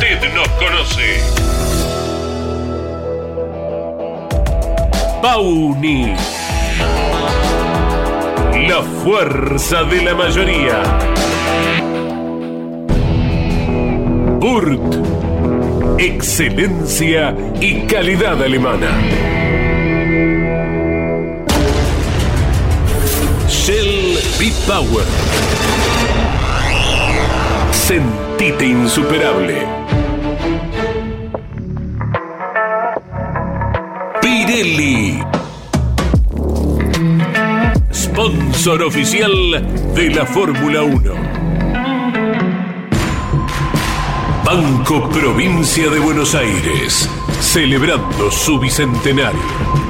Usted nos conoce. Pauni. La fuerza de la mayoría. Burt. Excelencia y calidad alemana. Shell B-Power. Sentite insuperable. Pirelli. Sponsor oficial de la Fórmula 1. Banco Provincia de Buenos Aires, celebrando su bicentenario.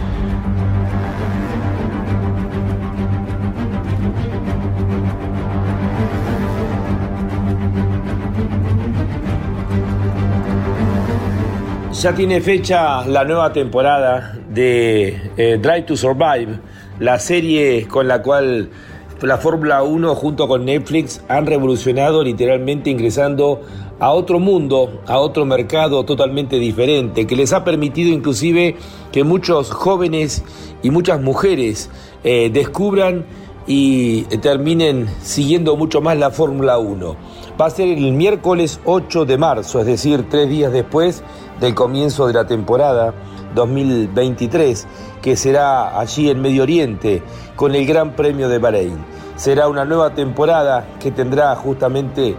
Ya tiene fecha la nueva temporada de eh, Drive to Survive, la serie con la cual la Fórmula 1 junto con Netflix han revolucionado literalmente ingresando a otro mundo, a otro mercado totalmente diferente, que les ha permitido inclusive que muchos jóvenes y muchas mujeres eh, descubran y terminen siguiendo mucho más la Fórmula 1. Va a ser el miércoles 8 de marzo, es decir, tres días después del comienzo de la temporada 2023, que será allí en Medio Oriente con el Gran Premio de Bahrein. Será una nueva temporada que tendrá justamente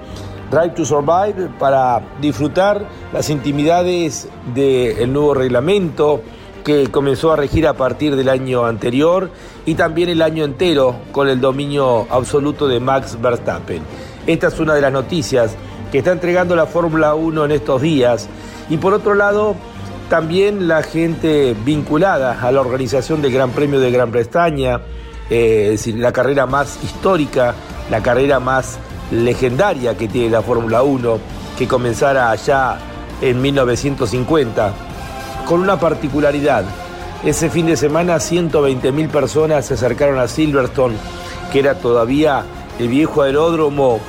Drive to Survive para disfrutar las intimidades del nuevo reglamento que comenzó a regir a partir del año anterior y también el año entero con el dominio absoluto de Max Verstappen. Esta es una de las noticias que está entregando la Fórmula 1 en estos días y por otro lado, también la gente vinculada a la organización del Gran Premio de Gran Bretaña, eh, es decir, la carrera más histórica, la carrera más legendaria que tiene la Fórmula 1, que comenzara allá en 1950, con una particularidad. Ese fin de semana 120.000 personas se acercaron a Silverstone, que era todavía el viejo aeródromo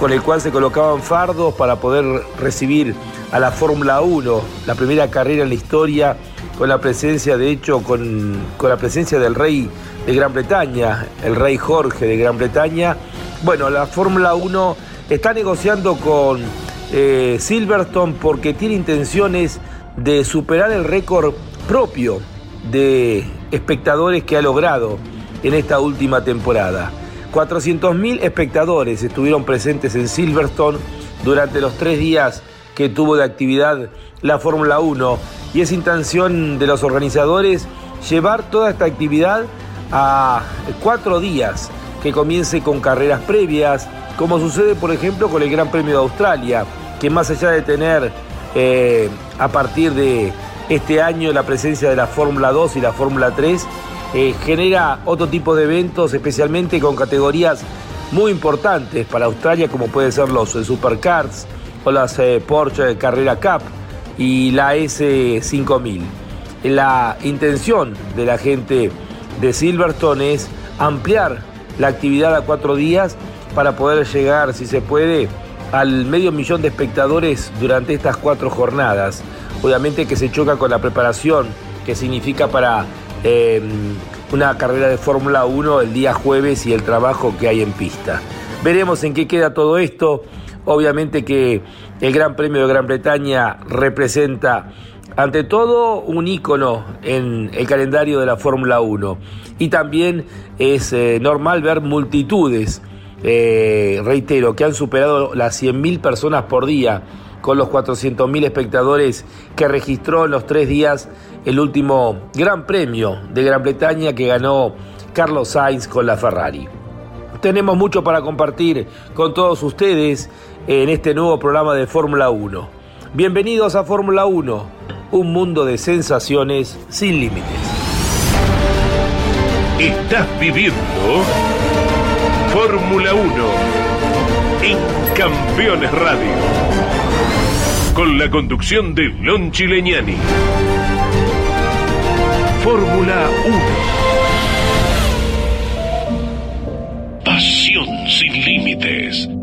con el cual se colocaban fardos para poder recibir a la Fórmula 1, la primera carrera en la historia, con la presencia, de hecho, con, la presencia del rey de Gran Bretaña, el rey Jorge de Gran Bretaña. Bueno, la Fórmula 1 está negociando con eh, Silverstone porque tiene intenciones de superar el récord propio de espectadores que ha logrado en esta última temporada. 400.000 espectadores estuvieron presentes en Silverstone durante los tres días que tuvo de actividad la Fórmula 1 y es intención de los organizadores llevar toda esta actividad a cuatro días que comience con carreras previas, como sucede por ejemplo con el Gran Premio de Australia, que más allá de tener eh, a partir de este año la presencia de la Fórmula 2 y la Fórmula 3, eh, genera otro tipo de eventos, especialmente con categorías muy importantes para Australia, como pueden ser los Supercars, o las eh, Porsche Carrera Cup y la S5000. La intención de la gente de Silverstone es ampliar la actividad a cuatro días para poder llegar, si se puede, al medio millón de espectadores durante estas cuatro jornadas. Obviamente que se choca con la preparación que significa para eh, una carrera de Fórmula 1 el día jueves y el trabajo que hay en pista. Veremos en qué queda todo esto. Obviamente que el Gran Premio de Gran Bretaña representa ante todo un ícono en el calendario de la Fórmula 1 y también es eh, normal ver multitudes, eh, reitero, que han superado las 100.000 personas por día con los 400.000 espectadores que registró en los tres días el último Gran Premio de Gran Bretaña que ganó Carlos Sainz con la Ferrari. Tenemos mucho para compartir con todos ustedes en este nuevo programa de Fórmula 1. Bienvenidos a Fórmula 1, un mundo de sensaciones sin límites. Estás viviendo Fórmula 1 en Campeones Radio. Con la conducción de Lon Chileñani. Fórmula 1. Pasión sin límites.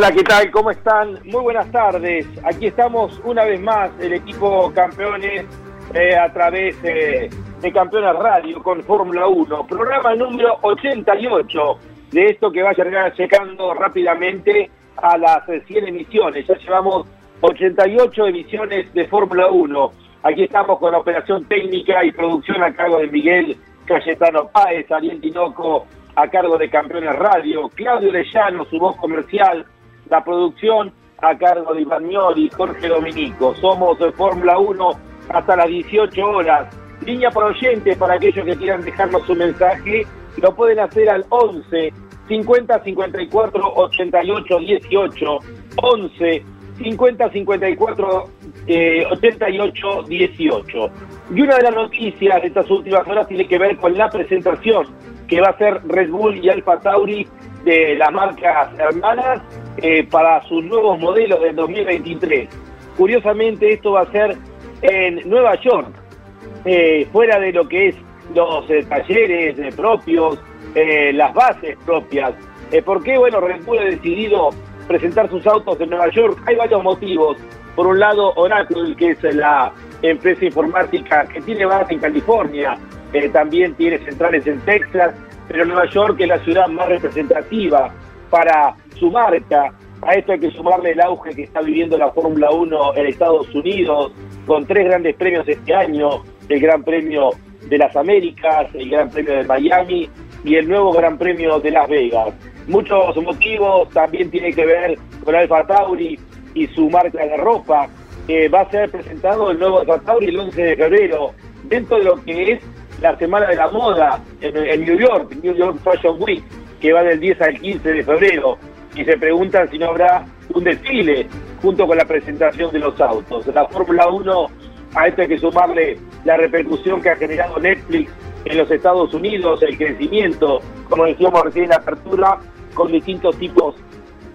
Hola, ¿qué tal? ¿Cómo están? Muy buenas tardes. Aquí estamos una vez más, el equipo campeones, eh, a través eh, de Campeones Radio con Fórmula 1. Programa número 88 de esto que va llegando rápidamente a las 100 emisiones. Ya llevamos 88 emisiones de Fórmula 1. Aquí estamos con la operación técnica y producción a cargo de Miguel Cayetano Páez, Ariel Tinoco a cargo de Campeones Radio, Claudio Lellano, su voz comercial, la producción a cargo de Iván y Jorge Dominico. Somos de Fórmula 1 hasta las 18 horas. Línea por oyente para aquellos que quieran dejarnos su mensaje, lo pueden hacer al 11 50 54 88 18 11 50 54 88 18. Y una de las noticias de estas últimas horas tiene que ver con la presentación que va a ser Red Bull y Alfa Tauri de las marcas hermanas eh, para sus nuevos modelos del 2023. Curiosamente esto va a ser en Nueva York, eh, fuera de lo que es los eh, talleres propios, las bases propias. ¿Por qué? Bueno, Red Bull ha decidido presentar sus autos en Nueva York. Hay varios motivos. Por un lado, Oracle, que es la empresa informática que tiene base en California, también tiene centrales en Texas, pero Nueva York es la ciudad más representativa para su marca. A esto hay que sumarle el auge que está viviendo la Fórmula 1 en Estados Unidos, con tres grandes premios este año, el Gran Premio de las Américas, el Gran Premio de Miami y el nuevo Gran Premio de Las Vegas. Muchos motivos también tienen que ver con Alfa Tauri y su marca de ropa. que va a ser presentado el nuevo Alfa Tauri el 11 de febrero, dentro de lo que es la Semana de la Moda en, New York, New York Fashion Week, que va del 10 al 15 de febrero, y se preguntan si no habrá un desfile junto con la presentación de los autos. La Fórmula 1, a esto hay que sumarle la repercusión que ha generado Netflix en los Estados Unidos, el crecimiento, como decíamos recién en la apertura, con distintos tipos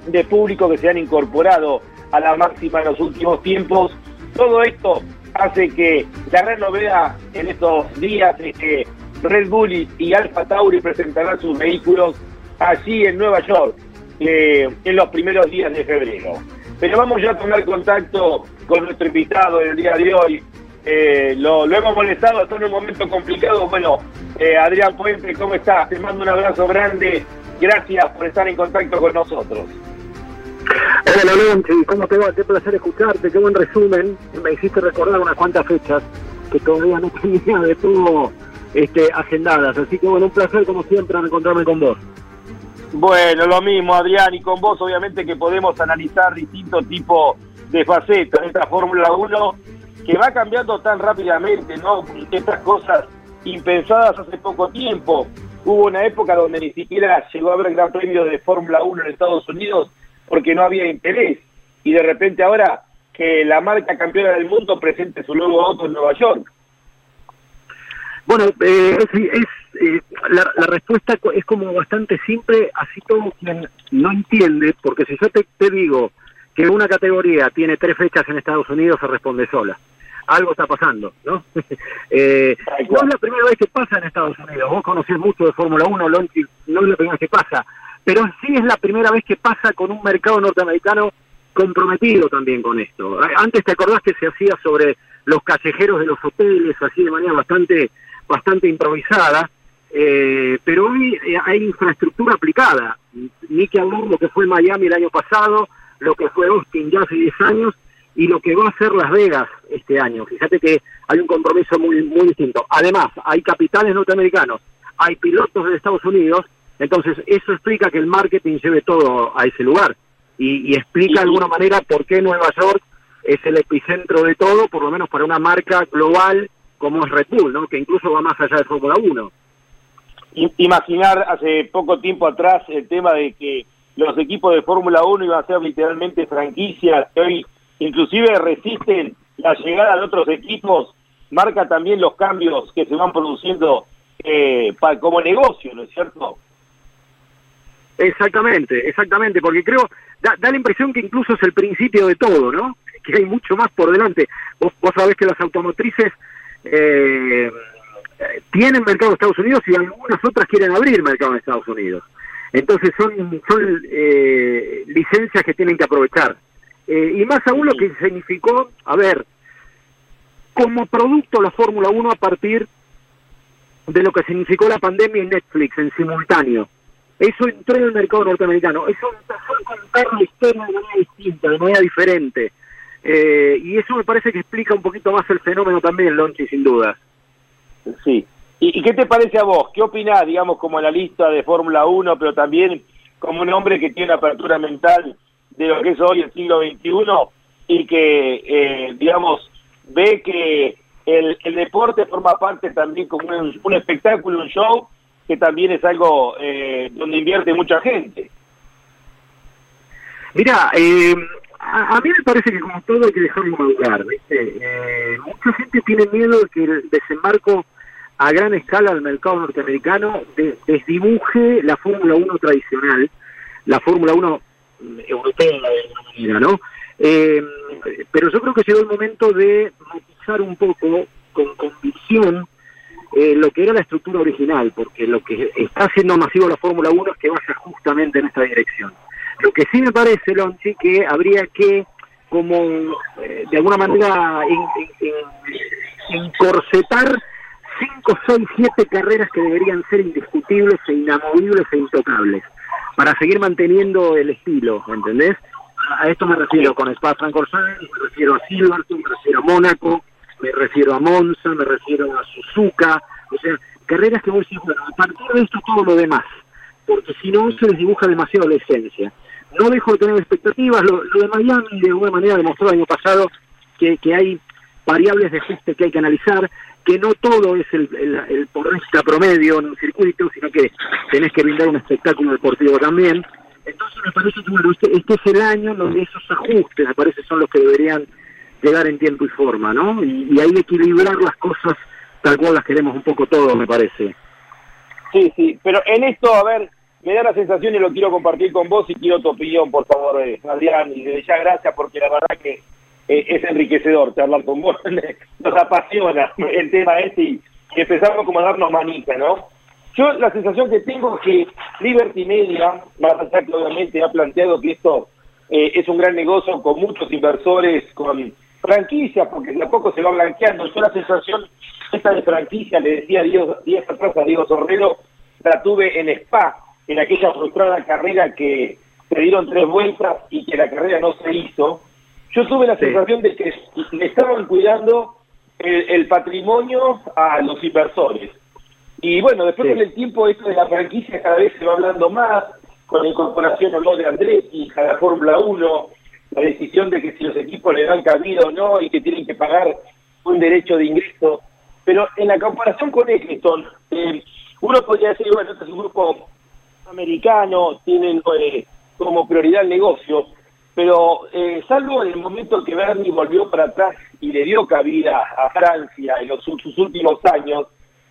de público que se han incorporado a la máxima en los últimos tiempos. Todo esto hace que la gran novedad en estos días es que Red Bull y Alfa Tauri presentarán sus vehículos allí en Nueva York eh, en los primeros días de febrero. Pero vamos ya a tomar contacto con nuestro invitado el día de hoy. Eh, lo, hemos molestado hasta en un momento complicado. Bueno, eh, Adrián Puente, ¿cómo estás? Te mando un abrazo grande. Gracias por estar en contacto con nosotros. Hola Lonchi, ¿cómo te va? Qué placer escucharte, qué buen resumen. Me hiciste recordar unas cuantas fechas que todavía no tenía de todo este, agendadas. Así que bueno, un placer como siempre encontrarme con vos. Bueno, lo mismo Adrián, y con vos obviamente que podemos analizar distintos tipos de facetas de esta Fórmula 1 que va cambiando tan rápidamente, ¿no? Estas cosas impensadas hace poco tiempo. Hubo una época donde ni siquiera llegó a haber gran premio de Fórmula 1 en Estados Unidos porque no había interés. Y de repente ahora que la marca campeona del mundo presente su nuevo auto en Nueva York. Bueno, eh, es, eh, la, respuesta es como bastante simple, así todo quien no entiende, porque si yo te, te digo que una categoría tiene tres fechas en Estados Unidos, se responde sola. Algo está pasando, ¿no? eh, no es la primera vez que pasa en Estados Unidos. Vos conocés mucho de Fórmula 1, no es la primera vez que pasa pero sí es la primera vez que pasa con un mercado norteamericano comprometido también con esto. Antes te acordás que se hacía sobre los callejeros de los hoteles, así de manera bastante, bastante improvisada, eh, pero hoy eh, hay infraestructura aplicada. Ni que hablar lo que fue Miami el año pasado, lo que fue Austin ya hace 10 años y lo que va a ser Las Vegas este año. Fíjate que hay un compromiso muy, muy distinto. Además, hay capitales norteamericanos, hay pilotos de Estados Unidos entonces, eso explica que el marketing lleve todo a ese lugar y, explica de alguna manera por qué Nueva York es el epicentro de todo, por lo menos para una marca global como es Red Bull, ¿no? que incluso va más allá de Fórmula 1. Imaginar hace poco tiempo atrás el tema de que los equipos de Fórmula 1 iban a ser literalmente franquicias que hoy inclusive resisten la llegada de otros equipos, marca también los cambios que se van produciendo eh, como negocio, ¿no es cierto? Exactamente, exactamente, porque creo, da, la impresión que incluso es el principio de todo, ¿no? Que hay mucho más por delante. Vos, vos sabés que las automotrices eh, tienen mercado en Estados Unidos y algunas otras quieren abrir mercado en Estados Unidos. Entonces son, son eh, licencias que tienen que aprovechar. Eh, y más aún lo que significó, a ver, como producto la Fórmula 1 a partir de lo que significó la pandemia y Netflix en simultáneo Eso entró en el mercado norteamericano. Eso empezó a contar la historia de manera distinta, de manera diferente. Eh, y eso me parece que explica un poquito más el fenómeno también, Lonchi, sin duda. Sí. ¿Y, qué te parece a vos? ¿Qué opinás, digamos, como la lista de Fórmula 1, pero también como un hombre que tiene apertura mental de lo que es hoy el siglo XXI y que, eh, digamos, ve que el, deporte forma parte también como un, espectáculo, un show, que también es algo eh, donde invierte mucha gente? Mira, eh, a, mí me parece que como todo hay que dejarlo madurar. Eh, mucha gente tiene miedo de que el desembarco a gran escala al mercado norteamericano desdibuje la Fórmula 1 tradicional, la Fórmula 1 europea de alguna manera, ¿no? Eh, pero yo creo que llegó el momento de matizar un poco con convicción eh, lo que era la estructura original, porque lo que está haciendo masivo la Fórmula 1 es que vaya justamente en esta dirección. Lo que sí me parece, Lonchi, que habría que, como eh, de alguna manera, encorsetar cinco, seis, siete carreras que deberían ser indiscutibles e inamovibles e intocables, para seguir manteniendo el estilo, ¿entendés? A esto me refiero con Spa Francorchamps, me refiero a Silverstone, me refiero a Mónaco, me refiero a Monza, me refiero a Suzuka, o sea, carreras que vos decís, bueno, a partir de esto todo lo demás, porque si no se les dibuja demasiado la esencia no dejo de tener expectativas. Lo, de Miami de alguna manera demostró el año pasado que, que hay variables de ajuste que hay que analizar, que no todo es el, el, el porrista promedio en un circuito, sino que tenés que brindar un espectáculo deportivo también. Entonces me parece que bueno, este, este es el año donde esos ajustes, me parece, son los que deberían llegar en tiempo y forma, ¿no? Y, y que equilibrar las cosas tal cual las queremos un poco todos, me parece. Sí, sí, pero en esto, a ver, me da la sensación y lo quiero compartir con vos y quiero tu opinión, por favor, eh, Adrián, y desde ya gracias porque la verdad que eh, es enriquecedor hablar con vos, nos apasiona el tema este y empezamos como a darnos manita, ¿no? Yo la sensación que tengo es que Liberty Media, más allá que obviamente ha planteado que esto eh, es un gran negocio con muchos inversores, con franquicias, porque de a poco se va blanqueando. Yo la sensación esta de franquicia, le decía días atrás a Diego Sorrero, la tuve en Spa, en aquella frustrada carrera que se dieron tres vueltas y que la carrera no se hizo, yo tuve la sensación de que le estaban cuidando el, patrimonio a los inversores. Y bueno, después con el tiempo esto de la franquicia cada vez se va hablando más, con la incorporación o no de Andretti a la Fórmula 1, la decisión de que si los equipos le dan cabida o no y que tienen que pagar un derecho de ingreso. Pero en la comparación con Eccleston, eh, uno podría decir, bueno, este es un grupo americano, tienen eh, como prioridad el negocio, pero eh, salvo en el momento que Bernie volvió para atrás y le dio cabida a Francia en sus últimos años,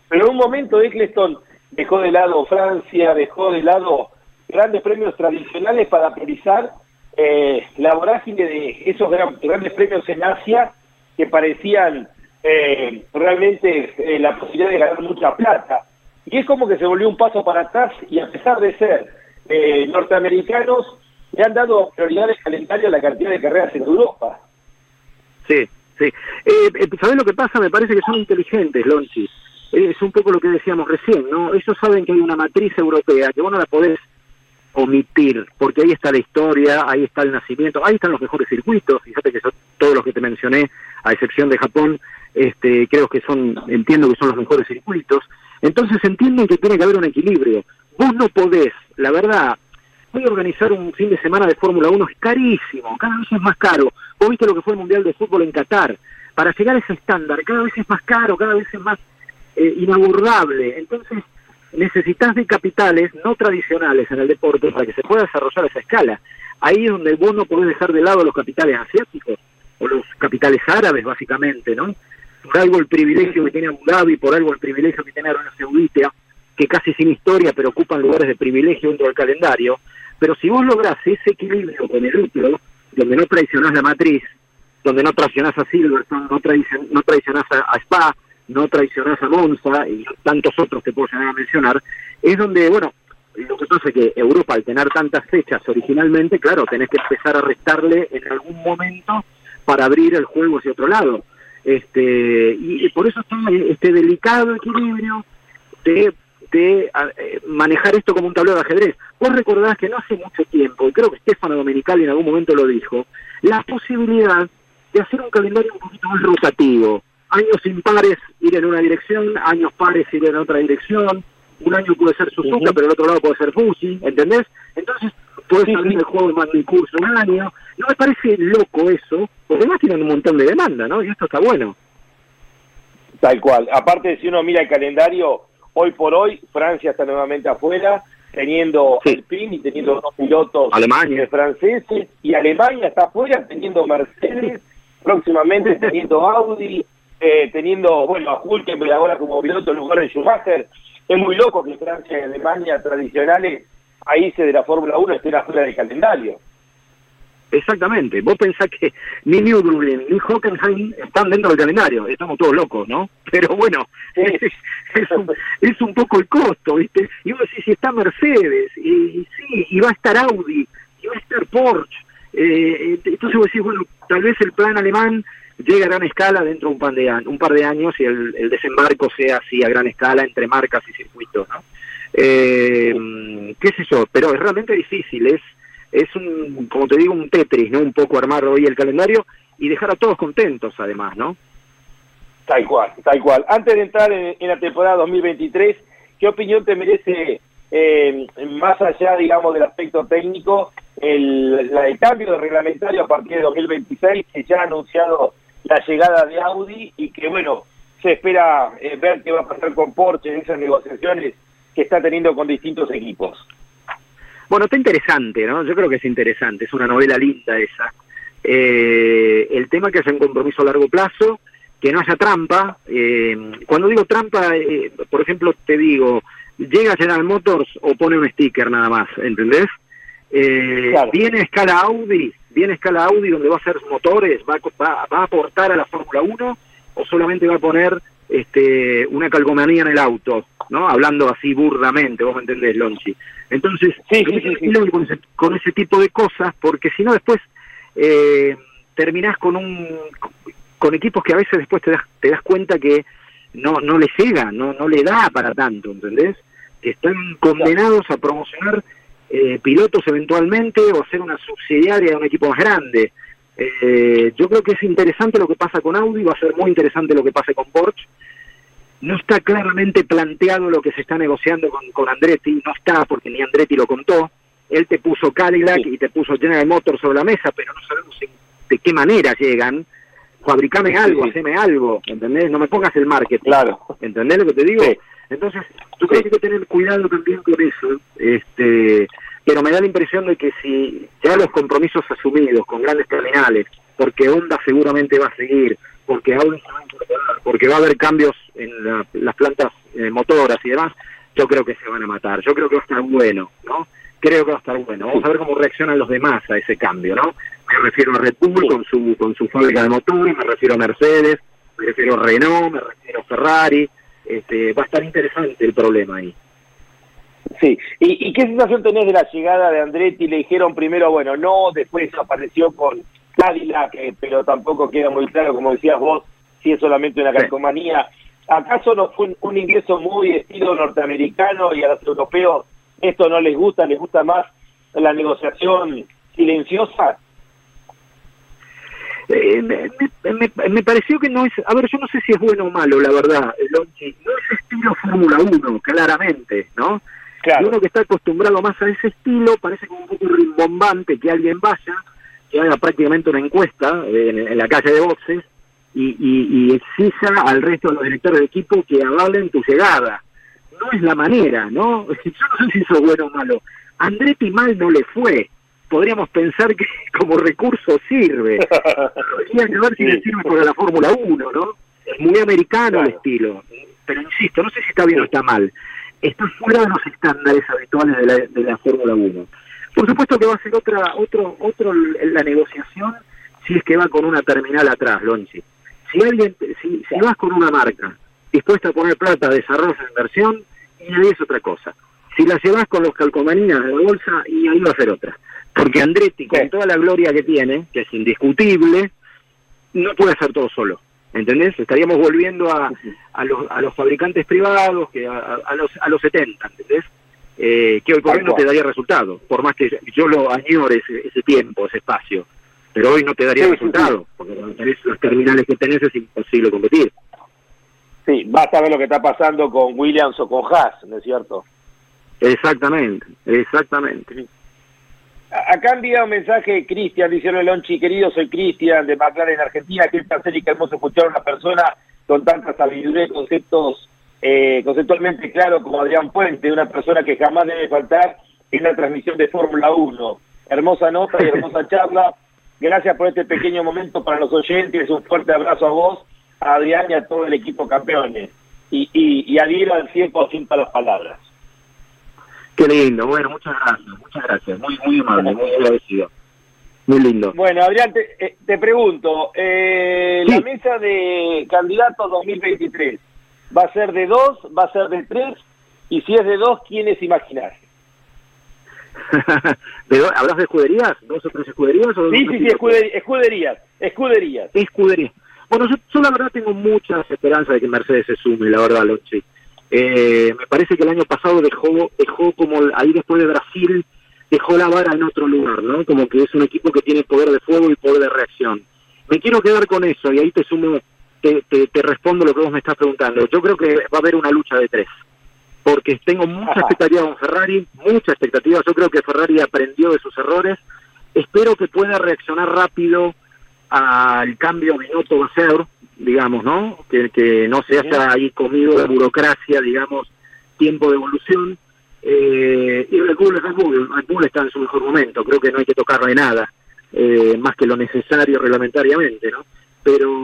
pero en un momento Eccleston dejó de lado Francia, dejó de lado grandes premios tradicionales para priorizar eh, la vorágine de esos grandes premios en Asia que parecían eh, realmente la posibilidad de ganar mucha plata. Y es como que se volvió un paso para atrás y a pesar de ser eh, norteamericanos, le han dado prioridad de a la cantidad de carreras en Europa. Sí, sí. Eh, eh ¿Sabes lo que pasa? Me parece que son inteligentes, Lonchi. Es un poco lo que decíamos recién, ¿no? Ellos saben que hay una matriz europea que vos no la podés omitir, porque ahí está la historia, ahí está el nacimiento, ahí están los mejores circuitos, fíjate que son todos los que te mencioné, a excepción de Japón, este, creo que son, entiendo que son los mejores circuitos, entonces entienden que tiene que haber un equilibrio. Vos no podés, la verdad, voy a organizar un fin de semana de Fórmula 1, es carísimo, cada vez es más caro. Vos viste lo que fue el Mundial de Fútbol en Qatar. Para llegar a ese estándar, cada vez es más caro, cada vez es más eh, inabordable. Entonces, necesitas de capitales no tradicionales en el deporte para que se pueda desarrollar esa escala. Ahí es donde vos no podés dejar de lado los capitales asiáticos o los capitales árabes, básicamente, ¿no? por algo el privilegio que tiene Abu Dhabi, por algo el privilegio que tiene Arabia Saudita, que casi sin historia, pero ocupan lugares de privilegio dentro del calendario. Pero si vos lográs ese equilibrio con el útero, donde no traicionás la matriz, donde no traicionás a Silverstone, no, no traicionás a, Spa, no traicionás a Monza y tantos otros que puedo llegar a mencionar, es donde, bueno, lo que pasa es que Europa, al tener tantas fechas originalmente, claro, tenés que empezar a restarle en algún momento para abrir el juego hacia otro lado. Este, y, por eso está este delicado equilibrio de de eh, manejar esto como un tablero de ajedrez. Vos recordás que no hace mucho tiempo, y creo que Stefano Domenicali en algún momento lo dijo, la posibilidad de hacer un calendario un poquito más rotativo. Años impares ir en una dirección, años pares ir en otra dirección, un año puede ser Suzuka, pero el otro lado puede ser Fuji, ¿entendés? Entonces, puede salir el juego de curso un año. No me parece loco eso, porque además tienen un montón de demanda, ¿no? Y esto está bueno. Tal cual. Aparte, si uno mira el calendario, hoy por hoy Francia está nuevamente afuera, teniendo el PIN y teniendo dos pilotos Alemania. franceses, y Alemania está afuera teniendo Mercedes, próximamente teniendo Audi, eh, teniendo, bueno, a Hulkenberg ahora como piloto en lugar de Schumacher. Es muy loco que Francia y Alemania tradicionales, ahí se de la Fórmula 1, estén afuera del calendario. Exactamente. Vos pensás que ni Nürburgring ni Hockenheim están dentro del calendario. Estamos todos locos, ¿no? Pero bueno, es, es, un, poco el costo, ¿viste? Y vos decís, si está Mercedes, y, sí, y va a estar Audi, y va a estar Porsche. Eh, entonces vos decís, bueno, tal vez el plan alemán llegue a gran escala dentro de un par de, un par de años y el, el desembarco sea así a gran escala entre marcas y circuitos, ¿no? Eh, qué sé yo, pero es realmente difícil, es es un, como te digo, un Tetris, ¿no? Un poco armar hoy el calendario y dejar a todos contentos, además, ¿no? Tal cual, tal cual. Antes de entrar en, la temporada 2023, ¿qué opinión te merece, eh, más allá, digamos, del aspecto técnico, el, el cambio de reglamentario a partir de 2026, que ya ha anunciado la llegada de Audi y que, bueno, se espera eh, ver qué va a pasar con Porsche en esas negociaciones que está teniendo con distintos equipos? Bueno, está interesante, ¿no? Yo creo que es interesante, es una novela linda esa. Eh, el tema que haya un compromiso a largo plazo, que no haya trampa. Eh, cuando digo trampa, eh, por ejemplo, te digo, llega General Motors o pone un sticker nada más, ¿entendés? Viene a escala Audi, viene escala Audi donde va a hacer motores, va, va, va a aportar a la Fórmula 1 o solamente va a poner este, una calcomanía en el auto, ¿no? Hablando así burdamente, vos me entendés, Lonchi. Entonces, sí, Con, ese, tipo de cosas, porque si no después eh, terminás con un con equipos que a veces después te das, te das cuenta que no no le llega, no no le da para tanto, ¿entendés? Que están condenados a promocionar eh, pilotos eventualmente o ser una subsidiaria de un equipo más grande. Eh, yo creo que es interesante lo que pasa con Audi, va a ser muy interesante lo que pase con Porsche. No está claramente planteado lo que se está negociando con, con Andretti, no está porque ni Andretti lo contó. Él te puso Cadillac y te puso General Motors sobre la mesa, pero no sabemos de qué manera llegan. Fabricame algo, haceme algo, ¿entendés? No me pongas el marketing. Claro. ¿Entendés lo que te digo? Entonces, tú creo que hay que tener cuidado también con eso. Este, pero me da la impresión de que si ya los compromisos asumidos con grandes terminales, porque Honda seguramente va a seguir, porque Audi se va a incorporar, porque va a haber cambios en las plantas eh, motoras y demás, yo creo que se van a matar. Yo creo que va a estar bueno, ¿no? Creo que va a estar bueno. Vamos a ver cómo reaccionan los demás a ese cambio, ¿no? Me refiero a Red Bull con su con su fábrica de motores, me refiero a Mercedes, me refiero a Renault, me refiero a Ferrari. Este, va a estar interesante el problema ahí. Sí, ¿Y, qué sensación tenés de la llegada de Andretti? Le dijeron primero, bueno, no, después apareció con Cadillac, eh, pero tampoco queda muy claro, como decías vos, si es solamente una calcomanía. ¿Acaso no fue un, ingreso muy estilo norteamericano y a los europeos esto no les gusta, les gusta más la negociación silenciosa? Eh, me, me, pareció que no es, a ver, yo no sé si es bueno o malo, la verdad, no es estilo Fórmula 1, claramente, ¿no? uno que está acostumbrado más a ese estilo, parece como un poco rimbombante que alguien vaya, que haga prácticamente una encuesta en, la calle de boxes y, y, exija al resto de los directores de equipo que avalen tu llegada. No es la manera, ¿no? Yo no sé si eso es bueno o malo. Andretti mal no le fue. Podríamos pensar que como recurso sirve. Que ver si le sirve para la Fórmula 1, ¿no? Es muy americano el estilo. Pero insisto, no sé si está bien o está mal está fuera de los estándares habituales de la, de la Fórmula 1. Por supuesto que va a ser otra, otro, otro la negociación si es que va con una terminal atrás, Lonchi. Si alguien, si, si vas con una marca dispuesta a poner plata, desarrollo inversión, y ahí es otra cosa. Si la llevas con los calcomanías de la bolsa, y ahí va a ser otra. Porque Andretti, con toda la gloria que tiene, que es indiscutible, no puede hacer todo solo. ¿entendés? Estaríamos volviendo a, a, los, a los fabricantes privados, que a, a los, a los 70, ¿entendés? Eh, que hoy por hoy no te daría resultado, por más que yo lo añore ese, ese tiempo, ese espacio, pero hoy no te daría resultado, porque con los terminales que tenés es imposible competir. Sí, basta ver lo que está pasando con Williams o con Haas, ¿no es cierto? Exactamente, exactamente. Acá envía un mensaje Cristian, dice Lonchi, querido, soy Cristian de McLaren Argentina, qué placer y qué hermoso escuchar a una persona con tanta sabiduría y conceptos eh, conceptualmente claro como Adrián Puente, una persona que jamás debe faltar en la transmisión de Fórmula 1. Hermosa nota y hermosa charla. Gracias por este pequeño momento para los oyentes. Un fuerte abrazo a vos, a Adrián y a todo el equipo campeones. Y, y, y adhiero al 100% a las palabras. Qué lindo, bueno, muchas gracias, muchas gracias, muy, muy amable, muy agradecido. Muy lindo. Bueno, Adrián, te, eh, te pregunto, eh, Sí. la mesa de candidatos 2023, ¿va a ser de dos, va a ser de tres? Y si es de dos, ¿quiénes imaginar? Pero, ¿Hablas de escuderías? ¿Dos o tres escuderías? O Sí, dos sí, sí, escuderías, escuderías. Escudería. Bueno, yo, yo la verdad tengo muchas esperanzas de que Mercedes se sume, la verdad, Lonchi. Eh, me parece que el año pasado dejó, dejó como ahí después de Brasil, dejó la vara en otro lugar, ¿no? Como que es un equipo que tiene poder de fuego y poder de reacción. Me quiero quedar con eso y ahí te sumo, te, te, te respondo lo que vos me estás preguntando. Yo creo que va a haber una lucha de tres. Porque tengo mucha expectativa con Ferrari, mucha expectativa. Yo creo que Ferrari aprendió de sus errores. Espero que pueda reaccionar rápido al cambio Binotto va a ser, digamos, ¿no? Que, que no se haya ahí comido de burocracia, digamos, tiempo de evolución. Eh, y Red Bull, Red Bull, Red Bull está en su mejor momento, creo que no hay que tocarle nada, eh, más que lo necesario reglamentariamente, ¿no? Pero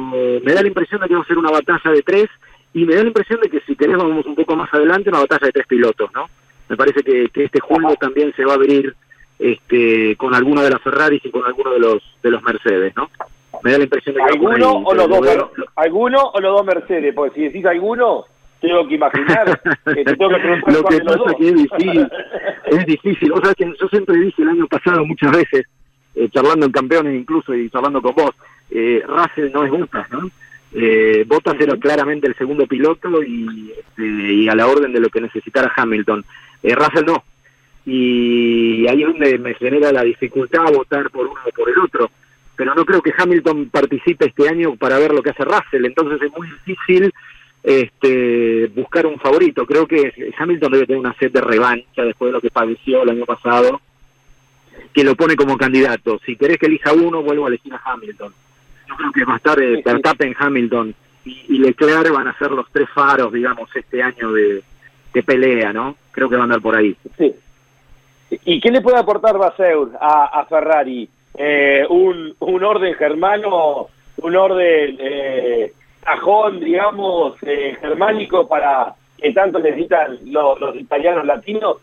me da la impresión de que va a ser una batalla de tres y me da la impresión de que si queremos vamos un poco más adelante, una batalla de tres pilotos, ¿no? Me parece que, que este juego también se va a abrir este, con alguno de las Ferraris y con alguno de los de los Mercedes, ¿no? Me da la impresión de que ¿Alguno o los dos? ¿Alguno o los dos Mercedes? Porque si decís alguno, tengo que imaginar que te tengo que preguntar lo que pasa dos. que es difícil, es difícil. O sea, que yo siempre dije el año pasado muchas veces, eh, charlando en campeones incluso y charlando con vos, eh, Russell no es Bottas, ¿no? Eh, Bottas era claramente el segundo piloto y, este, y a la orden de lo que necesitara Hamilton. Eh, Russell no. Y ahí es donde me genera la dificultad votar por uno o por el otro. Pero no creo que Hamilton participe este año para ver lo que hace Russell. Entonces es muy difícil este, buscar un favorito. Creo que Hamilton debe tener una sed de revancha después de lo que padeció el año pasado, que lo pone como candidato. Si querés que elija uno, vuelvo a elegir a Hamilton. Yo creo que va a estar eh. Verstappen, Hamilton y, y Leclerc van a ser los tres faros, digamos, este año de, de pelea, ¿no? Creo que van a andar por ahí. Sí. ¿Y qué le puede aportar Baseur a, a Ferrari? Eh, un, un orden germano, un orden eh, sajón, digamos, eh, germánico para que tanto necesitan los, italianos latinos.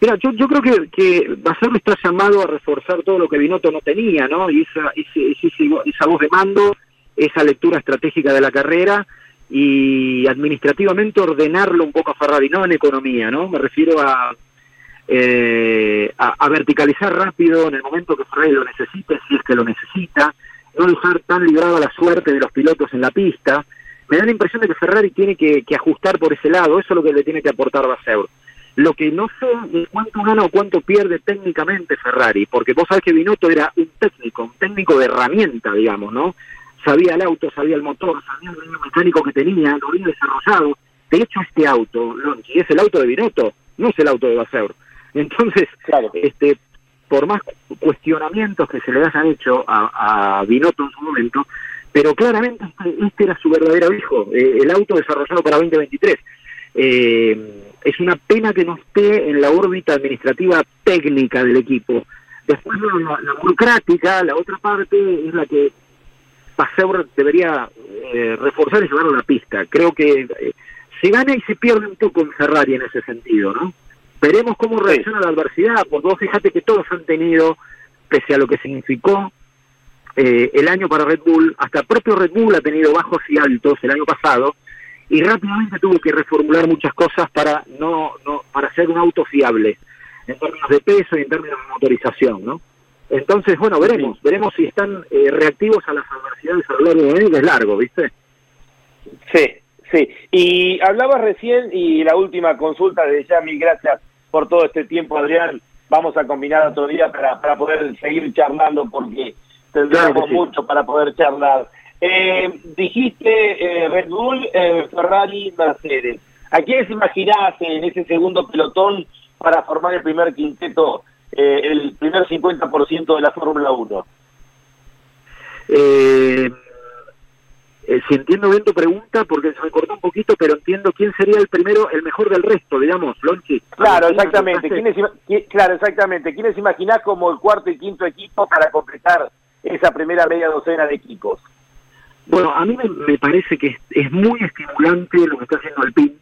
Mira, yo, yo creo que, que está llamado a reforzar todo lo que Binotto no tenía, ¿no? Y esa, ese- ese- esa voz de mando, esa lectura estratégica de la carrera y administrativamente ordenarlo un poco a Ferrari, no en economía, ¿no? Me refiero a, eh, a, a verticalizar rápido en el momento que Ferrari lo necesite, si es que lo necesita, no dejar tan librado a la suerte de los pilotos en la pista. Me da la impresión de que Ferrari tiene que, ajustar por ese lado, eso es lo que le tiene que aportar Baseur. Lo que no sé es cuánto gana o cuánto pierde técnicamente Ferrari, porque vos sabés que Binotto era un técnico, un técnico de herramienta, digamos, ¿no? Sabía el auto, sabía el motor, sabía el mecánico que tenía, lo había desarrollado. De hecho, este auto, Lonchi, es el auto de Binotto, no es el auto de Baseur. Entonces, Claro. este, por más cuestionamientos que se le hayan hecho a, a Binotto en su momento, pero claramente este, este era su verdadero hijo, eh, el auto desarrollado para 2023. Eh, es una pena que no esté en la órbita administrativa técnica del equipo. Después la, burocrática, la otra parte, es la que Paseur debería eh, reforzar y llevarlo a la pista. Creo que eh, se gana y se pierde un poco en Ferrari en ese sentido, ¿no? Veremos cómo reacciona la adversidad, porque vos fíjate que todos han tenido, pese a lo que significó eh, el año para Red Bull, hasta el propio Red Bull ha tenido bajos y altos el año pasado, y rápidamente tuvo que reformular muchas cosas para no, no para ser un auto fiable en términos de peso y en términos de motorización, ¿no? Entonces, bueno, veremos, veremos si están eh, reactivos a las adversidades a lo largo de año, es largo, ¿viste? Sí, sí. Y hablabas recién, y la última consulta, de ya mil gracias por todo este tiempo, Adrián. Vamos a combinar otro día para, para poder seguir charlando, porque tendremos mucho para poder charlar. Eh, dijiste eh, Red Bull, eh, Ferrari, Mercedes. ¿A quiénes imaginás en ese segundo pelotón para formar el primer quinteto, el primer 50% de la Fórmula 1? Eh, eh, si entiendo bien tu pregunta, porque se me cortó un poquito, pero entiendo quién sería el primero, el mejor del resto, digamos, Lonchi. Claro, exactamente. ¿Quiénes, claro, exactamente. ¿Quiénes imaginás como el cuarto y quinto equipo para completar esa primera media docena de equipos? Bueno, a mí me, parece que es, muy estimulante lo que está haciendo Alpine.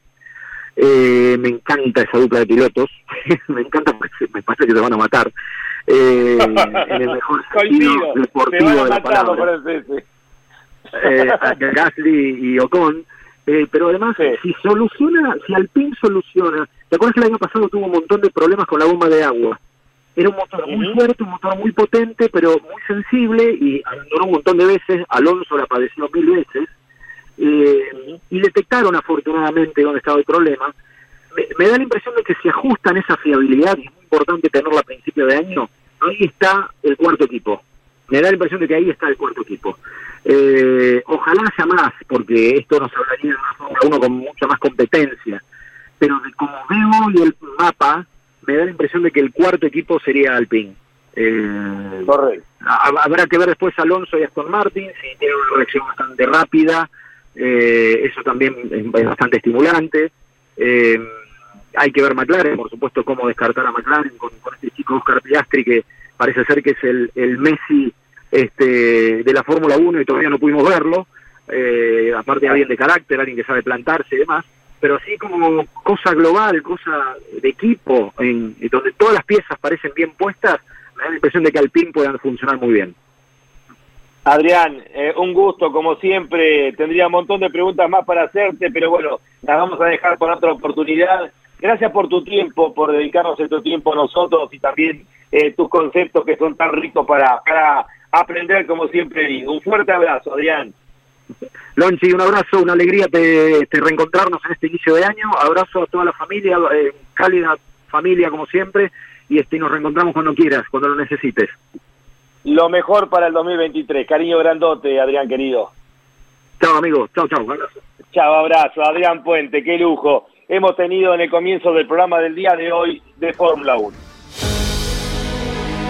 Eh, me encanta esa dupla de pilotos. me encanta porque me parece que se van a matar. Eh, en el mejor sentido deportivo de la palabra eh, Gasly y Ocon, eh, pero además si soluciona, si Alpine soluciona, ¿te acuerdas que el año pasado tuvo un montón de problemas con la bomba de agua? Era un motor muy fuerte, un motor muy potente, pero muy sensible y abandonó un montón de veces, Alonso la padeció mil veces, eh, y detectaron afortunadamente dónde estaba el problema. Me, me, da la impresión de que si ajustan esa fiabilidad, y es muy importante tenerla a principio de año, ahí está el cuarto equipo. Me da la impresión de que ahí está el cuarto equipo. Eh, ojalá sea más, porque esto nos hablaría de una Fórmula 1 con mucha más competencia. Pero de como veo y el mapa, me da la impresión de que el cuarto equipo sería Alpine. Eh, Correcto. Habrá que ver después Alonso y Aston Martin, si tiene una reacción bastante rápida. Eh, eso también es, bastante estimulante. Eh, hay que ver McLaren, por supuesto, cómo descartar a McLaren con, este chico Oscar Piastri, que parece ser que es el, el Messi este, de la Fórmula 1 y todavía no pudimos verlo, eh, aparte alguien de carácter, alguien que sabe plantarse y demás, pero así como cosa global, cosa de equipo, en, donde todas las piezas parecen bien puestas, me da la impresión de que Alpine puedan funcionar muy bien. Adrián, eh, un gusto como siempre, tendría un montón de preguntas más para hacerte, pero bueno, las vamos a dejar por otra oportunidad. Gracias por tu tiempo, por dedicarnos este tiempo a nosotros y también eh, tus conceptos que son tan ricos para aprender, como siempre digo. Un fuerte abrazo, Adrián. Lonchi, un abrazo, una alegría de, reencontrarnos en este inicio de año. Abrazo a toda la familia, eh, cálida familia como siempre, y este nos reencontramos cuando quieras, cuando lo necesites. Lo mejor para el 2023. Cariño grandote, Adrián querido. Chao, amigo. Chao, chao. Abrazo. Chao, abrazo. Adrián Puente, qué lujo. Hemos tenido en el comienzo del programa del día de hoy de Fórmula 1.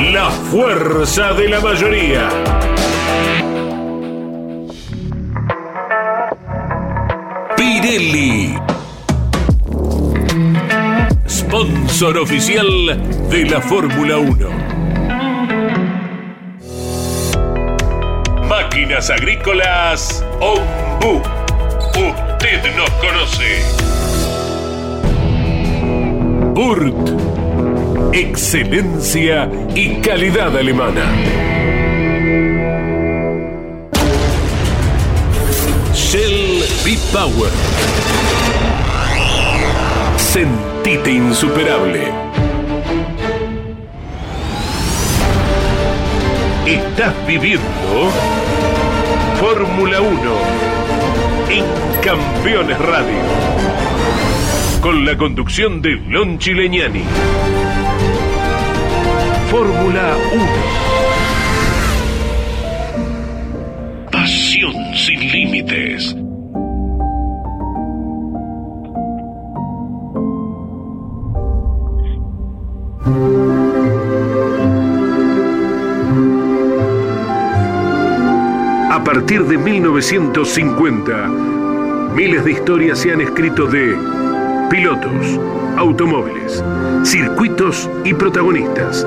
la fuerza de la mayoría. Pirelli. Sponsor oficial de la Fórmula 1. Máquinas agrícolas Ombu. Usted nos conoce. Burt excelencia y calidad alemana. Shell V-Power. Sentite insuperable. Estás viviendo Fórmula 1 en Campeones Radio. Con la conducción de Lon Chileñani. Fórmula 1. Pasión sin límites. A partir de 1950, miles de historias se han escrito de pilotos, automóviles, circuitos y protagonistas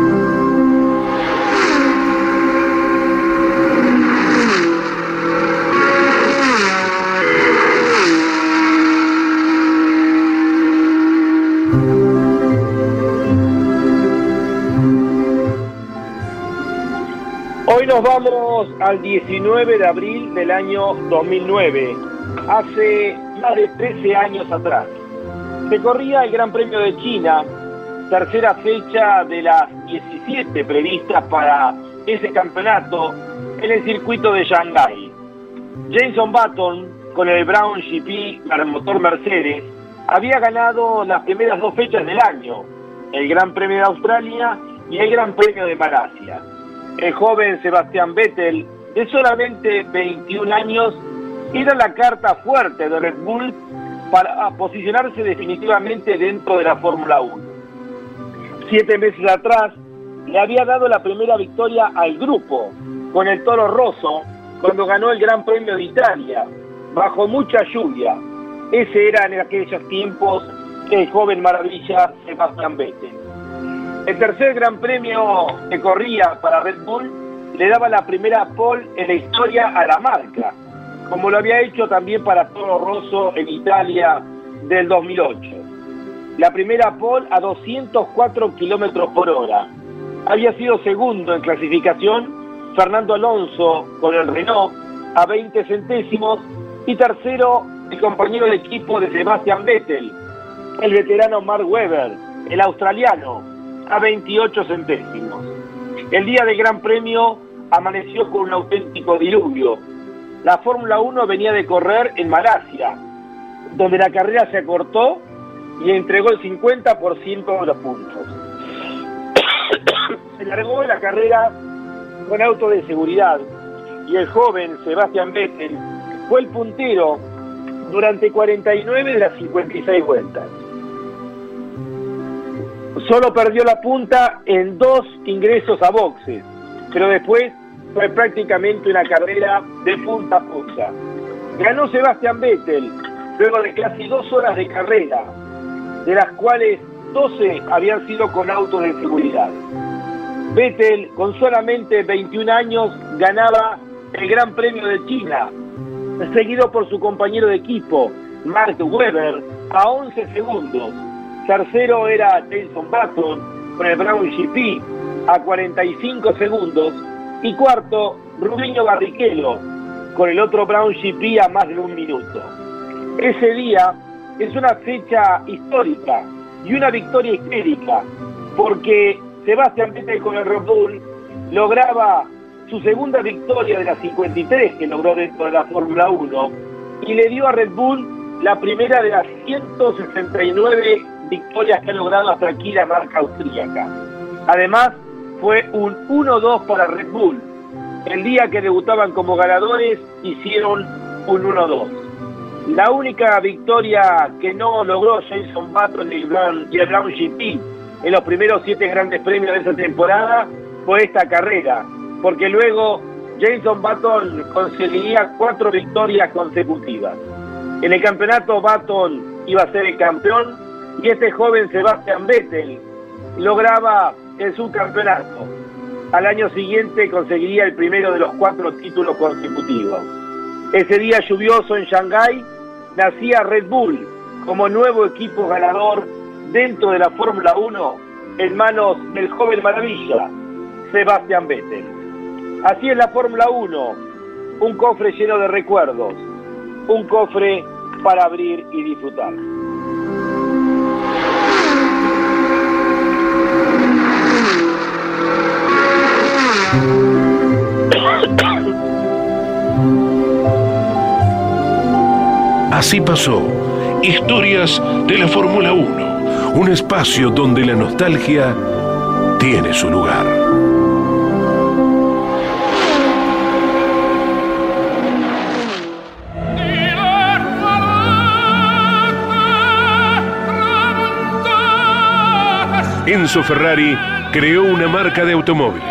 Hoy nos vamos al 19 de abril del año 2009, hace más de 13 años atrás. Se corría el Gran Premio de China, tercera fecha de las 17 previstas para ese campeonato en el circuito de Shanghái. Jason Button, con el Brown GP para motor Mercedes, había ganado las primeras dos fechas del año, el Gran Premio de Australia y el Gran Premio de Malasia el joven Sebastián Vettel, de solamente 21 años, era la carta fuerte de Red Bull para posicionarse definitivamente dentro de la Fórmula 1. Siete meses atrás le había dado la primera victoria al grupo con el Toro Rosso cuando ganó el Gran Premio de Italia, bajo mucha lluvia. Ese era en aquellos tiempos el joven maravilla Sebastián Vettel. El tercer gran premio que corría para Red Bull le daba la primera pole en la historia a la marca, como lo había hecho también para Toro Rosso en Italia del 2008. La primera pole a 204 kilómetros por hora. Había sido segundo en clasificación Fernando Alonso con el Renault a 20 centésimos y tercero el compañero de equipo de Sebastian Vettel, el veterano Mark Webber, el australiano, a 28 centésimos. El día del Gran Premio amaneció con un auténtico diluvio. La Fórmula 1 venía de correr en Malasia, donde la carrera se acortó y entregó el 50% de los puntos. se largó la carrera con auto de seguridad y el joven Sebastián Vettel fue el puntero durante 49 de las 56 vueltas solo perdió la punta en dos ingresos a boxes, pero después fue prácticamente una carrera de punta a punta. Ganó Sebastián Vettel luego de casi dos horas de carrera, de las cuales 12 habían sido con autos de seguridad. Vettel, con solamente 21 años, ganaba el Gran Premio de China, seguido por su compañero de equipo, Mark Webber, a 11 segundos Tercero era Jason Button con el Brown GP a 45 segundos. Y cuarto, Rubinho Barrichello con el otro Brown GP a más de un minuto. Ese día es una fecha histórica y una victoria histérica, porque Sebastián Vettel con el Red Bull lograba su segunda victoria de las 53 que logró dentro de la Fórmula 1 y le dio a Red Bull la primera de las 169 victorias que ha logrado hasta aquí la marca austríaca. Además, fue un 1-2 para Red Bull. El día que debutaban como ganadores, hicieron un 1-2. La única victoria que no logró Jason Button y el Brown, y el Brown GP en los primeros siete grandes premios de esa temporada fue esta carrera, porque luego Jason Button conseguiría cuatro victorias consecutivas. En el campeonato Button iba a ser el campeón y este joven Sebastián Vettel lograba el subcampeonato. Al año siguiente conseguiría el primero de los cuatro títulos consecutivos. Ese día lluvioso en Shanghái nacía Red Bull como nuevo equipo ganador dentro de la Fórmula 1 en manos del joven maravilla, Sebastián Vettel. Así es la Fórmula 1, un cofre lleno de recuerdos, un cofre para abrir y disfrutar. Así pasó. Historias de la Fórmula 1. Un espacio donde la nostalgia tiene su lugar. Enzo Ferrari creó una marca de automóviles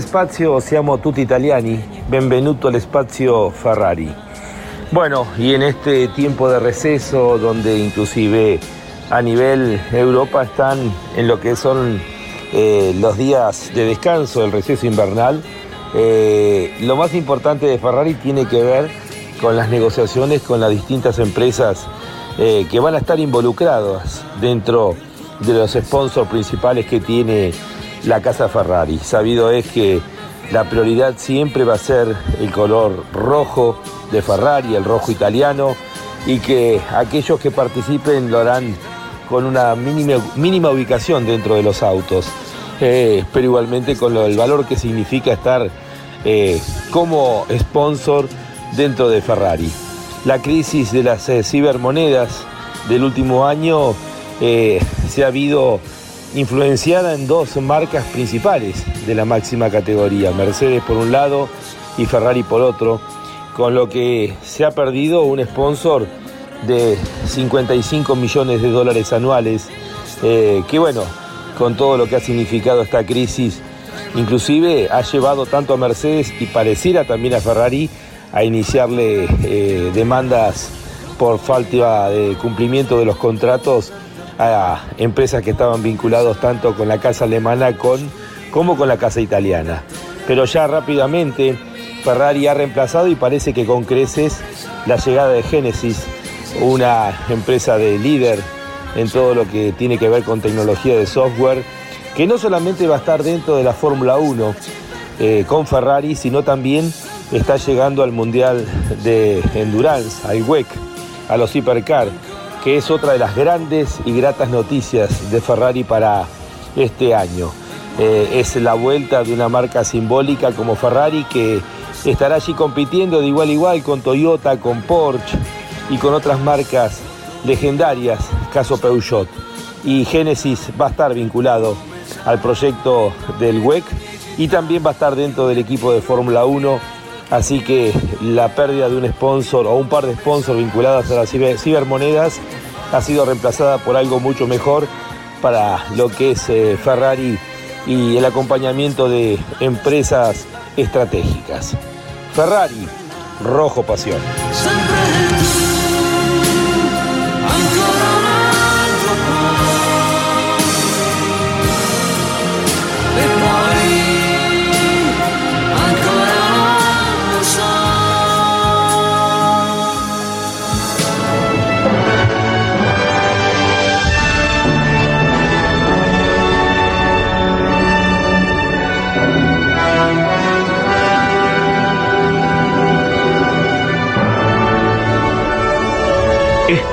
Spazio siamo tutti italiani, benvenuto al spazio Ferrari. Bueno, y en este tiempo de receso donde inclusive a nivel Europa están en lo que son eh, los días de descanso, el receso invernal, eh, lo más importante de Ferrari tiene que ver con las negociaciones con las distintas empresas eh, que van a estar involucradas dentro de los sponsors principales que tiene la casa Ferrari. Sabido es que la prioridad siempre va a ser el color rojo de Ferrari, el rojo italiano, y que aquellos que participen lo harán con una mínima, ubicación dentro de los autos, eh, pero igualmente con el valor que significa estar eh, como sponsor dentro de Ferrari. La crisis de las eh, cibermonedas del último año se ha habido influenciada en dos marcas principales de la máxima categoría, Mercedes por un lado y Ferrari por otro, con lo que se ha perdido un sponsor de 55 millones de dólares anuales, eh, que bueno, con todo lo que ha significado esta crisis, inclusive ha llevado tanto a Mercedes y pareciera también a Ferrari a iniciarle eh, demandas por falta de cumplimiento de los contratos a empresas que estaban vinculados tanto con la casa alemana como con la casa italiana. Pero ya rápidamente Ferrari ha reemplazado y parece que con creces la llegada de Genesis, una empresa de líder en todo lo que tiene que ver con tecnología de software, que no solamente va a estar dentro de la Fórmula 1 eh, con Ferrari, sino también está llegando al Mundial de Endurance, al WEC, a los Hypercar que es otra de las grandes y gratas noticias de Ferrari para este año. Eh, es la vuelta de una marca simbólica como Ferrari que estará allí compitiendo de igual a igual con Toyota, con Porsche y con otras marcas legendarias, caso Peugeot. Y Genesis va a estar vinculado al proyecto del WEC y también va a estar dentro del equipo de Fórmula 1. Así que la pérdida de un sponsor o un par de sponsors vinculados a las cibermonedas ha sido reemplazada por algo mucho mejor para lo que es eh, Ferrari y el acompañamiento de empresas estratégicas. Ferrari, rojo pasión.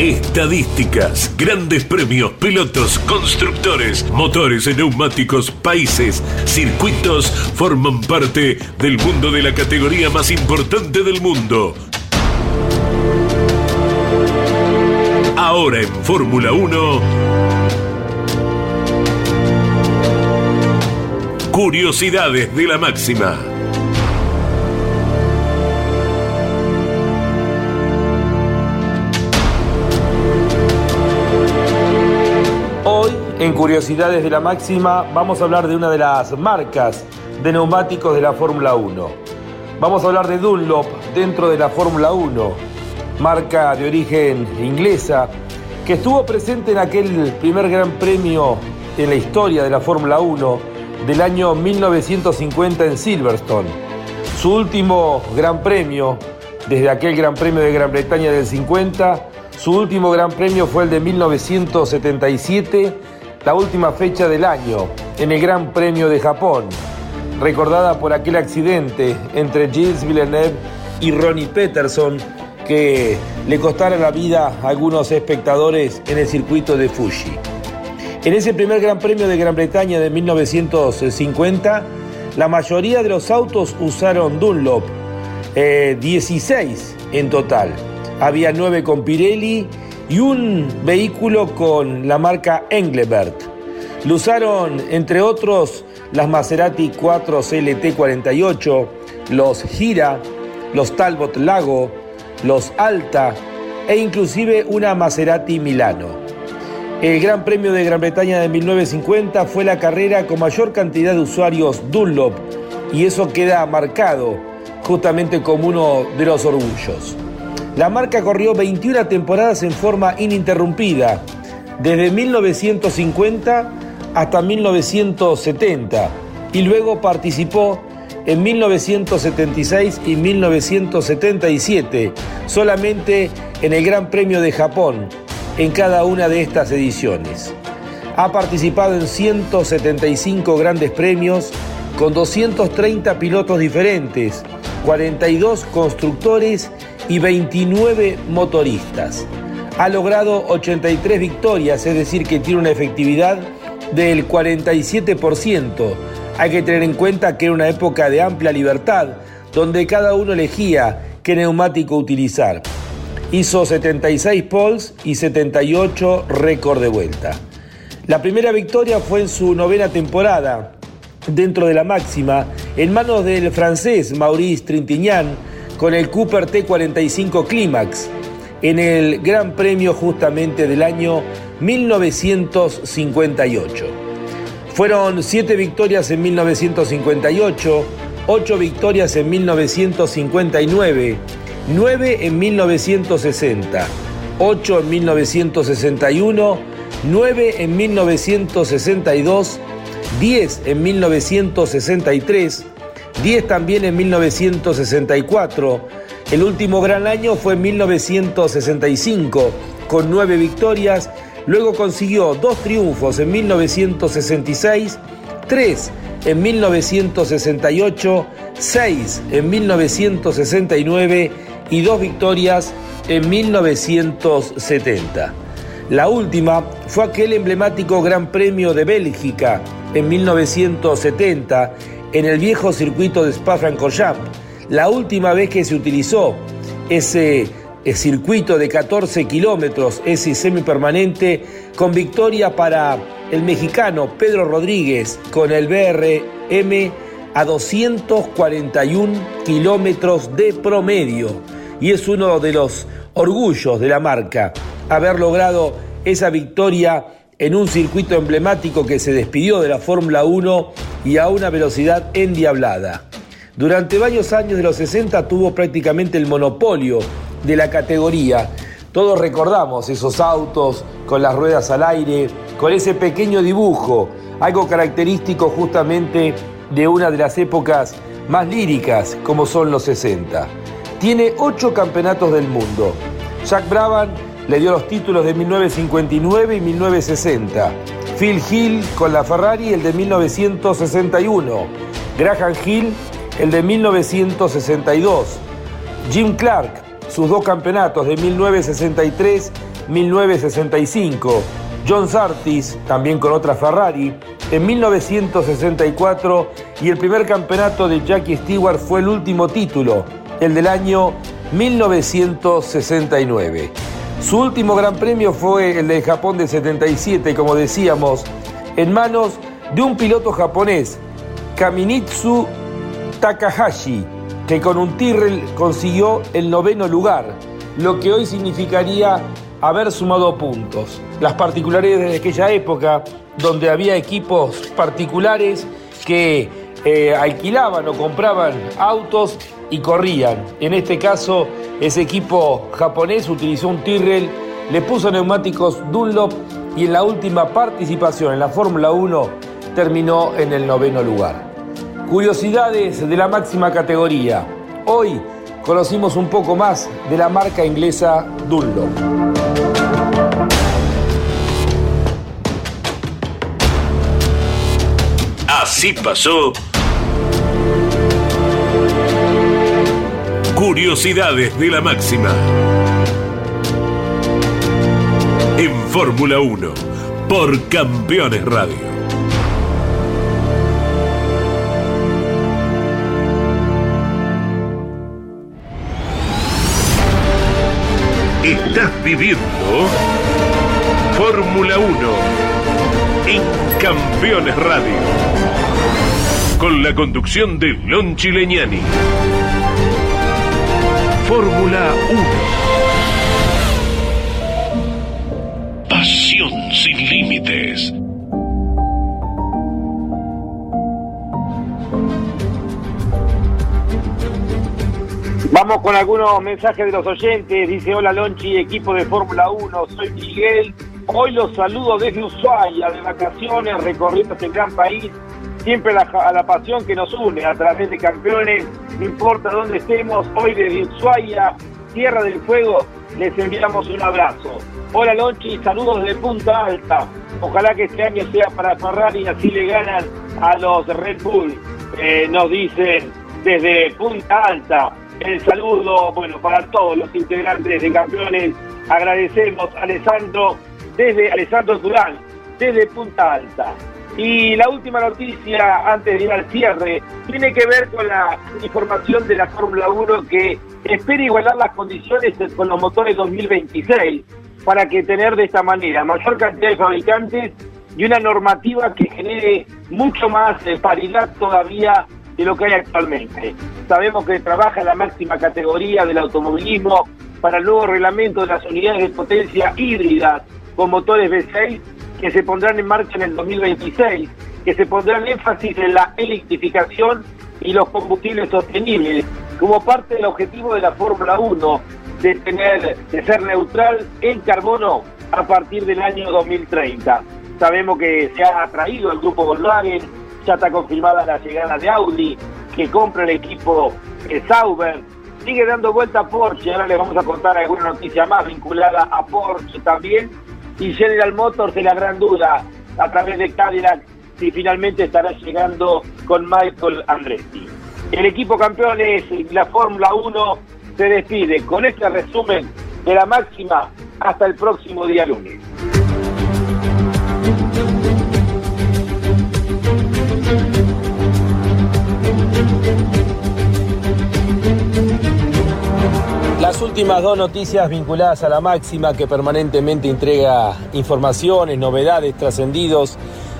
Estadísticas, grandes premios, pilotos, constructores, motores, neumáticos, países, circuitos forman parte del mundo de la categoría más importante del mundo. Ahora en Fórmula 1. Curiosidades de la máxima. Curiosidades de la Máxima vamos a hablar de una de las marcas de neumáticos de la Fórmula 1. Vamos a hablar de Dunlop dentro de la Fórmula 1, marca de origen inglesa que estuvo presente en aquel primer gran premio en la historia de la Fórmula 1 del año 1950 en Silverstone. Su último gran premio, desde aquel gran premio de Gran Bretaña del 50, su último gran premio fue el de 1977, la última fecha del año, en el Gran Premio de Japón, recordada por aquel accidente entre Gilles Villeneuve y Ronnie Peterson que le costara la vida a algunos espectadores en el circuito de Fuji. En ese primer Gran Premio de Gran Bretaña de 1950, la mayoría de los autos usaron Dunlop, 16 eh, en total. Había 9 con Pirelli y un vehículo con la marca Engelbert. Lo usaron, entre otros, las Maserati 4 CLT 48, los Gira, los Talbot Lago, los Alta e inclusive una Maserati Milano. El Gran Premio de Gran Bretaña de 1950 fue la carrera con mayor cantidad de usuarios Dunlop y eso queda marcado justamente como uno de los orgullos. La marca corrió 21 temporadas en forma ininterrumpida, desde 1950 hasta 1970, y luego participó en 1976 y 1977, solamente en el Gran Premio de Japón, en cada una de estas ediciones. Ha participado en 175 grandes premios con 230 pilotos diferentes, 42 constructores y 29 motoristas. Ha logrado 83 victorias, es decir, que tiene una efectividad del 47%. Hay que tener en cuenta que era una época de amplia libertad, donde cada uno elegía qué neumático utilizar. Hizo 76 poles y 78 récord de vuelta. La primera victoria fue en su novena temporada, dentro de la máxima, en manos del francés Maurice Trintignant con el Cooper T45 Climax, en el Gran Premio justamente del año 1958. Fueron siete victorias en 1958, ocho victorias en 1959, 9 en 1960, 8 en 1961, 9 en 1962, 10 en 1963, 10 también en 1964. El último gran año fue en 1965, con 9 victorias. Luego consiguió dos triunfos en 1966, 3 en 1968, 6 en 1969 y dos victorias en 1970. La última fue aquel emblemático Gran Premio de Bélgica en 1970 en el viejo circuito de Spa-Francorchamps, la última vez que se utilizó ese, ese circuito de 14 kilómetros, ese semipermanente, con victoria para el mexicano Pedro Rodríguez con el BRM a 241 kilómetros de promedio. Y es uno de los orgullos de la marca haber logrado esa victoria en un circuito emblemático que se despidió de la Fórmula 1 y a una velocidad endiablada. Durante varios años de los 60 tuvo prácticamente el monopolio de la categoría. Todos recordamos esos autos con las ruedas al aire, con ese pequeño dibujo, algo característico justamente de una de las épocas más líricas como son los 60 tiene ocho campeonatos del mundo. Jack Brabham le dio los títulos de 1959 y 1960. Phil Hill con la Ferrari el de 1961. Graham Hill el de 1962. Jim Clark sus dos campeonatos de 1963-1965. John Sartis, también con otra Ferrari, en 1964 y el primer campeonato de Jackie Stewart fue el último título el del año 1969. Su último gran premio fue el de Japón de 77, como decíamos, en manos de un piloto japonés, Kaminitsu Takahashi, que con un Tyrrell consiguió el noveno lugar, lo que hoy significaría haber sumado puntos. Las particularidades de aquella época, donde había equipos particulares que eh, alquilaban o compraban autos y corrían. En este caso, ese equipo japonés utilizó un Tyrrell, le puso neumáticos Dunlop y en la última participación en la Fórmula 1 terminó en el noveno lugar. Curiosidades de la máxima categoría. Hoy conocimos un poco más de la marca inglesa Dunlop. Así pasó. Curiosidades de la máxima. En Fórmula 1, por Campeones Radio. Estás viviendo Fórmula 1 en Campeones Radio. Con la conducción de Lon Chileñani. Fórmula 1. Pasión sin límites. Vamos con algunos mensajes de los oyentes. Dice, hola Lonchi, equipo de Fórmula 1, soy Miguel. Hoy los saludo desde Ushuaia, de vacaciones, recorriendo este gran país. Siempre la, a la pasión que nos une a través de campeones, no importa dónde estemos. Hoy desde Ushuaia, Tierra del Fuego, les enviamos un abrazo. Hola Lonchi, saludos de Punta Alta. Ojalá que este año sea para Ferrari así le ganan a los Red Bull. Eh, nos dicen desde Punta Alta. El saludo, bueno, para todos los integrantes de campeones. Agradecemos a Alessandro desde Alessandro Durán, desde Punta Alta. Y la última noticia, antes de ir al cierre, tiene que ver con la información de la Fórmula 1 que espera igualar las condiciones con los motores 2026 para que tener de esta manera mayor cantidad de fabricantes y una normativa que genere mucho más eh, paridad todavía de lo que hay actualmente. Sabemos que trabaja la máxima categoría del automovilismo para el nuevo reglamento de las unidades de potencia híbridas con motores V6 que se pondrán en marcha en el 2026, que se pondrán énfasis en la electrificación y los combustibles sostenibles como parte del objetivo de la Fórmula 1 de tener de ser neutral en carbono a partir del año 2030. Sabemos que se ha atraído el grupo Volkswagen, ya está confirmada la llegada de Audi, que compra el equipo Sauber. Sigue dando vuelta a Porsche, ahora les vamos a contar alguna noticia más vinculada a Porsche también. Y General Motors de la gran duda, a través de Cadillac, si finalmente estará llegando con Michael Andretti. El equipo campeones, la Fórmula 1, se despide con este resumen de la máxima hasta el próximo día lunes. Las últimas dos noticias vinculadas a la máxima que permanentemente entrega informaciones, novedades, trascendidos.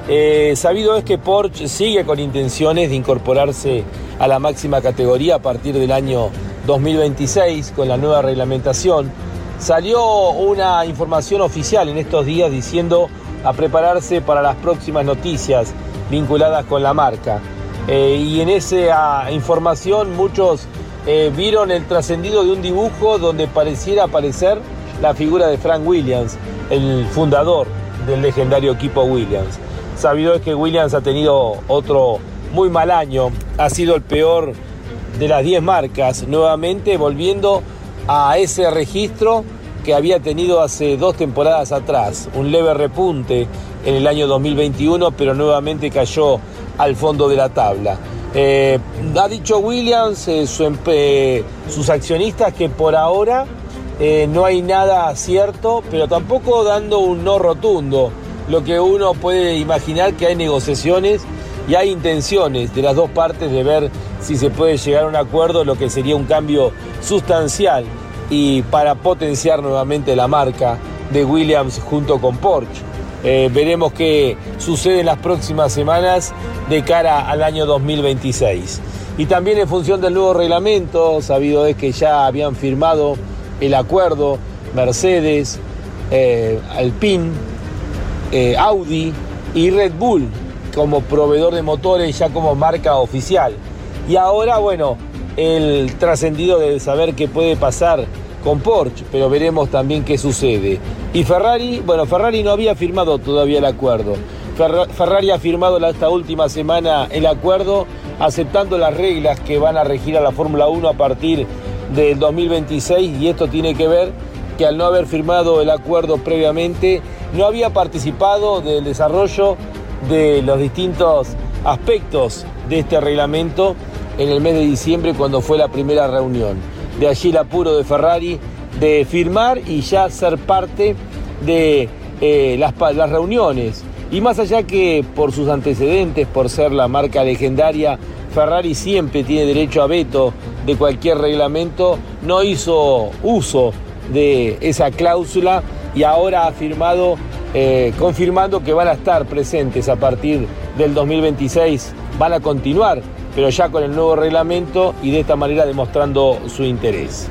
Eh, sabido es que Porsche sigue con intenciones de incorporarse a la máxima categoría a partir del año 2026 con la nueva reglamentación. Salió una información oficial en estos días diciendo a prepararse para las próximas noticias vinculadas con la marca. Eh, y en esa información muchos eh, vieron el trascendido de un dibujo donde pareciera aparecer la figura de Frank Williams, el fundador del legendario equipo Williams. Sabido es que Williams ha tenido otro muy mal año, ha sido el peor de las 10 marcas, nuevamente volviendo a ese registro que había tenido hace dos temporadas atrás, un leve repunte en el año 2021, pero nuevamente cayó al fondo de la tabla. Eh, ha dicho Williams, eh, sus accionistas, que por ahora eh, no hay nada cierto, pero tampoco dando un no rotundo. Lo que uno puede imaginar que hay negociaciones y hay intenciones de las dos partes de ver si se puede llegar a un acuerdo, lo que sería un cambio sustancial y para potenciar nuevamente la marca de Williams junto con Porsche. Eh, veremos qué sucede en las próximas semanas de cara al año 2026. Y también en función del nuevo reglamento, sabido es que ya habían firmado el acuerdo Mercedes, eh, Alpine, eh, Audi y Red Bull como proveedor de motores ya como marca oficial. Y ahora, bueno, el trascendido de saber qué puede pasar con Porsche, pero veremos también qué sucede. Y Ferrari, bueno, Ferrari no había firmado todavía el acuerdo. Ferrari ha firmado esta última semana el acuerdo aceptando las reglas que van a regir a la Fórmula 1 a partir del 2026 y esto tiene que ver que al no haber firmado el acuerdo previamente no había participado del desarrollo de los distintos aspectos de este reglamento en el mes de diciembre cuando fue la primera reunión. De allí el apuro de Ferrari de firmar y ya ser parte de eh, las, las reuniones. Y más allá que por sus antecedentes, por ser la marca legendaria, Ferrari siempre tiene derecho a veto de cualquier reglamento, no hizo uso de esa cláusula y ahora ha firmado, eh, confirmando que van a estar presentes a partir del 2026, van a continuar, pero ya con el nuevo reglamento y de esta manera demostrando su interés.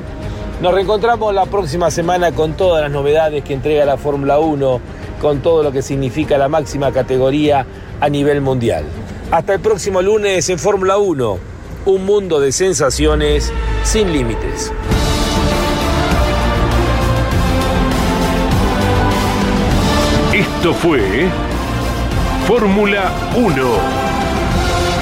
Nos reencontramos la próxima semana con todas las novedades que entrega la Fórmula 1, con todo lo que significa la máxima categoría a nivel mundial. Hasta el próximo lunes en Fórmula 1, un mundo de sensaciones sin límites. Esto fue Fórmula 1,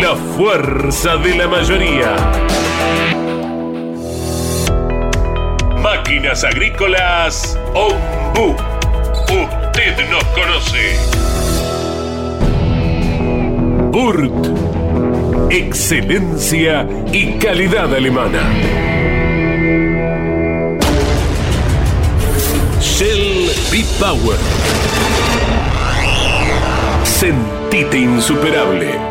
la fuerza de la mayoría. Máquinas agrícolas Ombu. Usted nos conoce. Burt. Excelencia y calidad alemana. Shell B-Power. Sentite insuperable.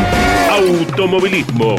automovilismo.